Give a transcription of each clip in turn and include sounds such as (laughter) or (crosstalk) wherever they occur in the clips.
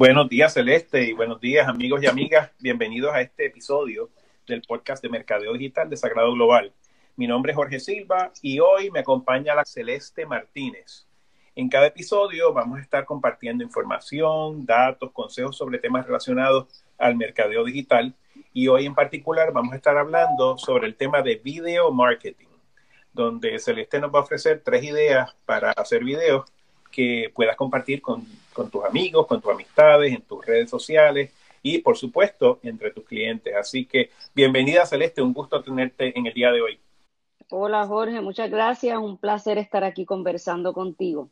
Buenos días, Celeste, y buenos días, amigos y amigas. Bienvenidos a este episodio del podcast de Mercadeo Digital de Sagrado Global. Mi nombre es Jorge Silva y hoy me acompaña la Celeste Martínez. En cada episodio vamos a estar compartiendo información, datos, consejos sobre temas relacionados al mercadeo digital y hoy en particular vamos a estar hablando sobre el tema de video marketing, donde Celeste nos va a ofrecer tres ideas para hacer videos que puedas compartir con, con tus amigos, con tus amistades, en tus redes sociales y por supuesto entre tus clientes. Así que bienvenida Celeste, un gusto tenerte en el día de hoy. Hola Jorge, muchas gracias, un placer estar aquí conversando contigo.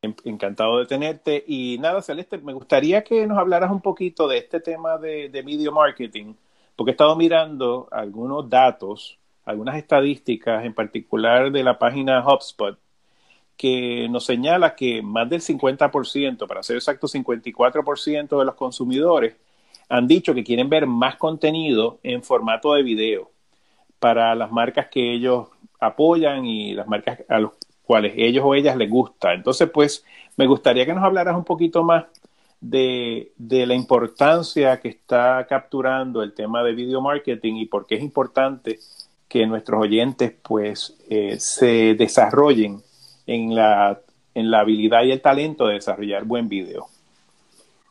Encantado de tenerte. Y nada, Celeste, me gustaría que nos hablaras un poquito de este tema de, de video marketing, porque he estado mirando algunos datos, algunas estadísticas, en particular de la página HubSpot, que nos señala que más del 50%, para ser exacto, 54% de los consumidores han dicho que quieren ver más contenido en formato de video para las marcas que ellos apoyan y las marcas a los cuales ellos o ellas les gusta. Entonces, pues, me gustaría que nos hablaras un poquito más de, de, la importancia que está capturando el tema de video marketing y por qué es importante que nuestros oyentes, pues, eh, se desarrollen en la, en la habilidad y el talento de desarrollar buen video.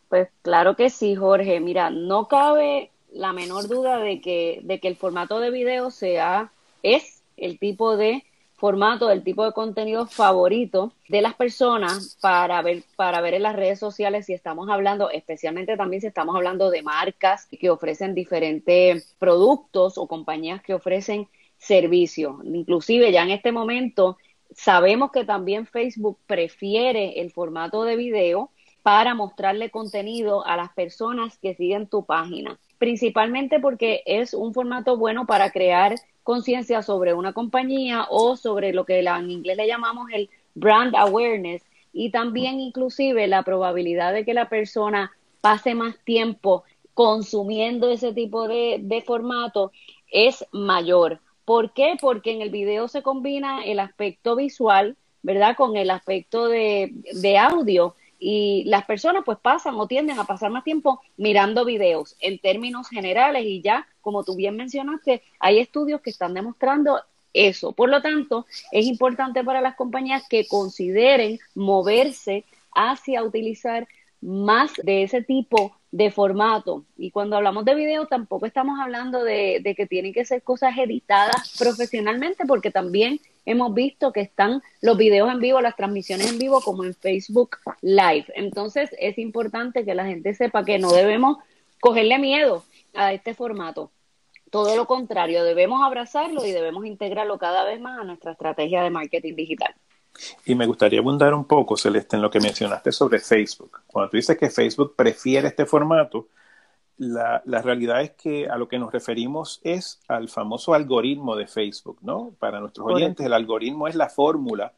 Pues claro que sí, Jorge. Mira, no cabe la menor duda de que, de que el formato de video sea, es el tipo de formato, el tipo de contenido favorito de las personas para ver, para ver en las redes sociales si estamos hablando, especialmente también si estamos hablando de marcas que ofrecen diferentes productos o compañías que ofrecen servicios. Inclusive ya en este momento sabemos que también Facebook prefiere el formato de video para mostrarle contenido a las personas que siguen tu página, principalmente porque es un formato bueno para crear conciencia sobre una compañía o sobre lo que en inglés le llamamos el brand awareness y también inclusive la probabilidad de que la persona pase más tiempo consumiendo ese tipo de, de formato es mayor. ¿Por qué? Porque en el video se combina el aspecto visual, ¿verdad? Con el aspecto de, de audio y las personas pues pasan o tienden a pasar más tiempo mirando videos en términos generales y ya, como tú bien mencionaste, hay estudios que están demostrando eso. Por lo tanto, es importante para las compañías que consideren moverse hacia utilizar más de ese tipo de formato. Y cuando hablamos de video, tampoco estamos hablando de, que tienen que ser cosas editadas profesionalmente, porque también hemos visto que están los videos en vivo, las transmisiones en vivo, como en Facebook Live. Entonces, es importante que la gente sepa que no debemos cogerle miedo a este formato. Todo lo contrario, debemos abrazarlo y debemos integrarlo cada vez más a nuestra estrategia de marketing digital. Y me gustaría abundar un poco, Celeste, en lo que mencionaste sobre Facebook. Cuando tú dices que Facebook prefiere este formato, la, la, realidad es que a lo que nos referimos es al famoso algoritmo de Facebook, ¿no? Para nuestros oyentes, el algoritmo es la fórmula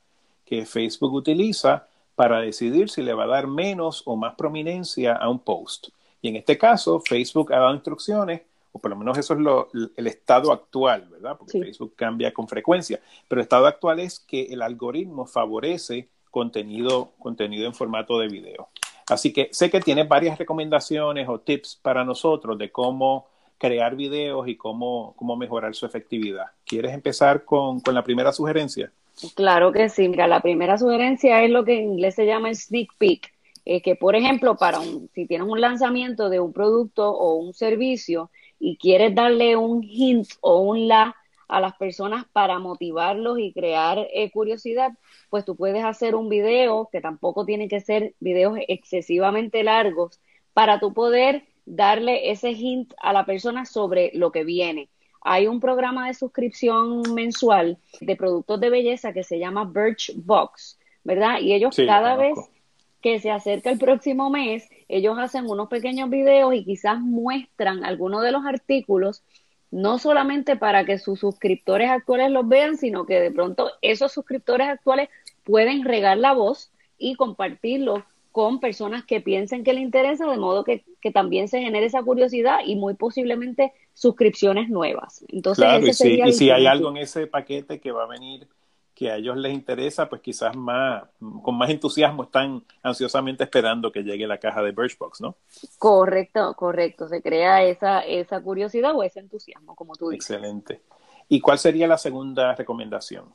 que Facebook utiliza para decidir si le va a dar menos o más prominencia a un post. Y en este caso, Facebook ha dado instrucciones o por lo menos eso es lo, el estado actual, ¿verdad? Porque sí. Facebook cambia con frecuencia, pero el estado actual es que el algoritmo favorece contenido, contenido en formato de video. Así que sé que tienes varias recomendaciones o tips para nosotros de cómo crear videos y cómo, cómo mejorar su efectividad. ¿Quieres empezar con, con la primera sugerencia? Claro que sí. Mira, la primera sugerencia es lo que en inglés se llama el sneak peek. Eh, que, por ejemplo, para un, si tienes un lanzamiento de un producto o un servicio, y quieres darle un hint o un la a las personas para motivarlos y crear eh, curiosidad, pues tú puedes hacer un video, que tampoco tiene que ser videos excesivamente largos, para tú poder darle ese hint a la persona sobre lo que viene. Hay un programa de suscripción mensual de productos de belleza que se llama Birchbox, ¿verdad? Y ellos sí, cada vez que se acerca el próximo mes, ellos hacen unos pequeños videos y quizás muestran algunos de los artículos, no solamente para que sus suscriptores actuales los vean, sino que de pronto esos suscriptores actuales pueden regar la voz y compartirlo con personas que piensen que le interesa, de modo que, que también se genere esa curiosidad y muy posiblemente suscripciones nuevas. Entonces, claro, y si, y si hay algo en ese paquete que va a venir que a ellos les interesa, pues quizás más, con más entusiasmo están ansiosamente esperando que llegue la caja de Birchbox, ¿no? Correcto, correcto. Se crea esa, esa curiosidad o ese entusiasmo, como tú dices. Excelente. ¿Y cuál sería la segunda recomendación?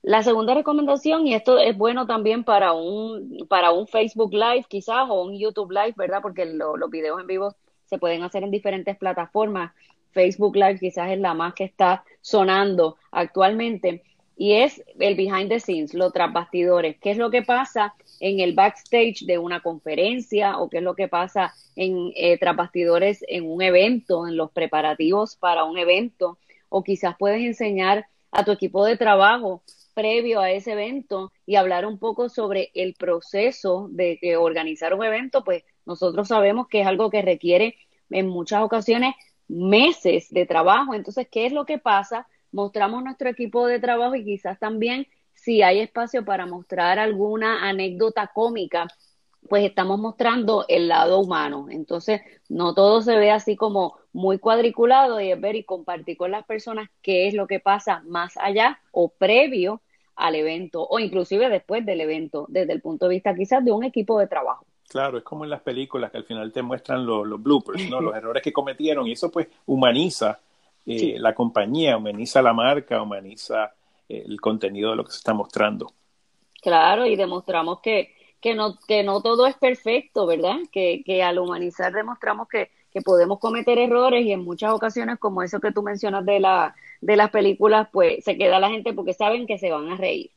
La segunda recomendación, y esto es bueno también para un, para un Facebook Live quizás o un YouTube Live, ¿verdad? Porque los videos en vivo se pueden hacer en diferentes plataformas. Facebook Live quizás es la más que está sonando actualmente y es el behind the scenes, los tras bastidores. ¿Qué es lo que pasa en el backstage de una conferencia o qué es lo que pasa en eh, en un evento, en los preparativos para un evento? O quizás puedes enseñar a tu equipo de trabajo previo a ese evento y hablar un poco sobre el proceso de organizar un evento, pues nosotros sabemos que es algo que requiere en muchas ocasiones meses de trabajo. Entonces, ¿qué es lo que pasa? Mostramos nuestro equipo de trabajo y quizás también si hay espacio para mostrar alguna anécdota cómica, pues estamos mostrando el lado humano. Entonces, no todo se ve así como muy cuadriculado y es ver y compartir con las personas qué es lo que pasa más allá o previo al evento o inclusive después del evento, desde el punto de vista quizás de un equipo de trabajo. Claro, es como en las películas que al final te muestran los, los bloopers, ¿no? (laughs) los errores que cometieron y eso pues humaniza eh, la compañía, humaniza la marca, humaniza eh, el contenido de lo que se está mostrando. Claro, y demostramos que, que, no, que no todo es perfecto, ¿verdad? Que, que al humanizar demostramos que, que podemos cometer errores y en muchas ocasiones, como eso que tú mencionas de, la, de las películas, pues se queda la gente porque saben que se van a reír.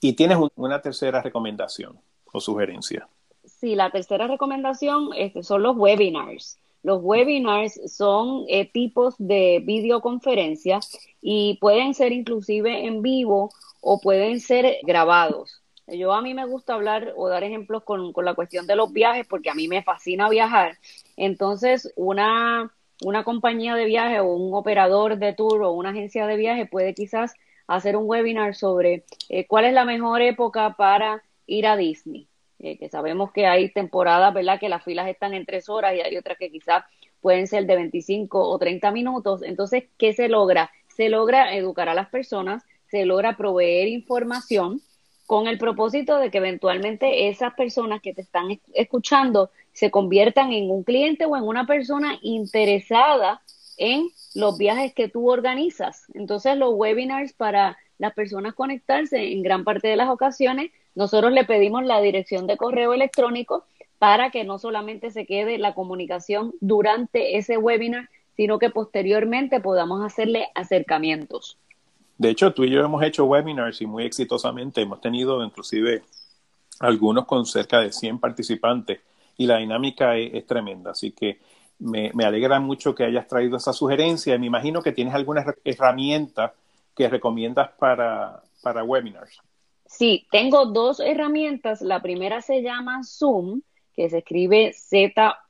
Y tienes una tercera recomendación o sugerencia. Sí, la tercera recomendación este, son los webinars. Los webinars son eh, tipos de videoconferencias y pueden ser inclusive en vivo o pueden ser grabados. Yo a mí me gusta hablar o dar ejemplos con, con la cuestión de los viajes porque a mí me fascina viajar. Entonces, una, una compañía de viaje o un operador de tour o una agencia de viaje puede quizás hacer un webinar sobre eh, cuál es la mejor época para ir a Disney. Eh, que sabemos que hay temporadas, ¿verdad? Que las filas están en tres horas y hay otras que quizás pueden ser de 25 o 30 minutos. Entonces, ¿qué se logra? Se logra educar a las personas, se logra proveer información con el propósito de que eventualmente esas personas que te están escuchando se conviertan en un cliente o en una persona interesada en los viajes que tú organizas. Entonces, los webinars para las personas conectarse en gran parte de las ocasiones nosotros le pedimos la dirección de correo electrónico para que no solamente se quede la comunicación durante ese webinar, sino que posteriormente podamos hacerle acercamientos. De hecho, tú y yo hemos hecho webinars y muy exitosamente hemos tenido inclusive algunos con cerca de 100 participantes y la dinámica es, tremenda. Así que me, alegra mucho que hayas traído esa sugerencia y me imagino que tienes alguna herramienta que recomiendas para, para webinars. Sí, tengo dos herramientas. La primera se llama Zoom, que se escribe Z-O-O-M.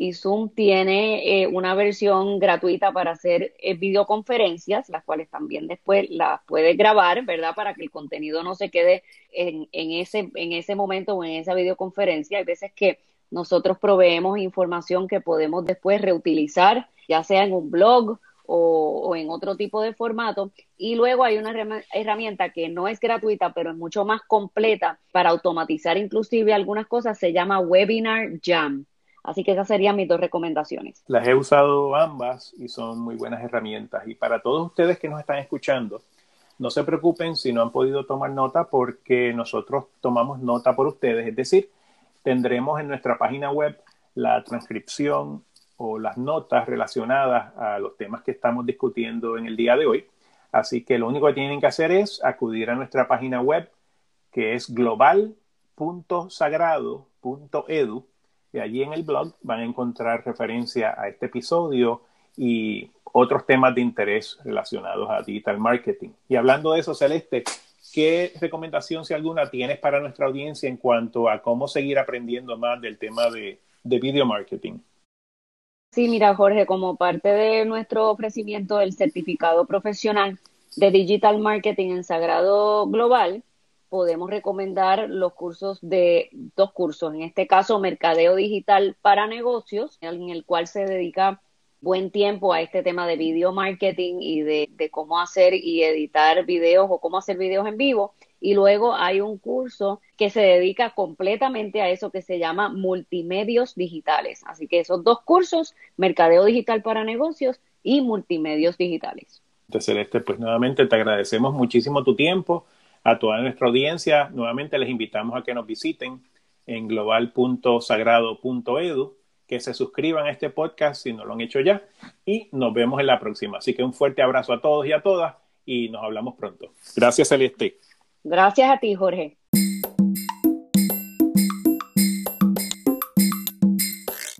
Y Zoom tiene eh, una versión gratuita para hacer eh, videoconferencias, las cuales también después las puedes grabar, ¿verdad? Para que el contenido no se quede en, en, ese, en ese momento o en esa videoconferencia. Hay veces que nosotros proveemos información que podemos después reutilizar, ya sea en un blog o, en otro tipo de formato. Y luego hay una herramienta que no es gratuita, pero es mucho más completa para automatizar inclusive algunas cosas, se llama Webinar Jam. Así que esas serían mis dos recomendaciones. Las he usado ambas y son muy buenas herramientas. Y para todos ustedes que nos están escuchando, no se preocupen si no han podido tomar nota porque nosotros tomamos nota por ustedes. Es decir, tendremos en nuestra página web la transcripción o las notas relacionadas a los temas que estamos discutiendo en el día de hoy. Así que lo único que tienen que hacer es acudir a nuestra página web que es global.sagrado.edu y allí en el blog van a encontrar referencia a este episodio y otros temas de interés relacionados a digital marketing. Y hablando de eso, Celeste, ¿qué recomendación, si alguna, tienes para nuestra audiencia en cuanto a cómo seguir aprendiendo más del tema de, de video marketing? Sí, mira, Jorge, como parte de nuestro ofrecimiento del certificado profesional de Digital Marketing en Sagrado Global, podemos recomendar los cursos de dos cursos, en este caso Mercadeo Digital para Negocios, en el cual se dedica buen tiempo a este tema de video marketing y de, cómo hacer y editar videos o cómo hacer videos en vivo. Y luego hay un curso que se dedica completamente a eso que se llama multimedios digitales. Así que esos dos cursos, Mercadeo Digital para Negocios y Multimedios Digitales. Celeste, pues nuevamente te agradecemos muchísimo tu tiempo. A toda nuestra audiencia, nuevamente les invitamos a que nos visiten en global.sagrado.edu, que se suscriban a este podcast si no lo han hecho ya y nos vemos en la próxima. Así que un fuerte abrazo a todos y a todas y nos hablamos pronto. Gracias, Celeste. Gracias a ti, Jorge.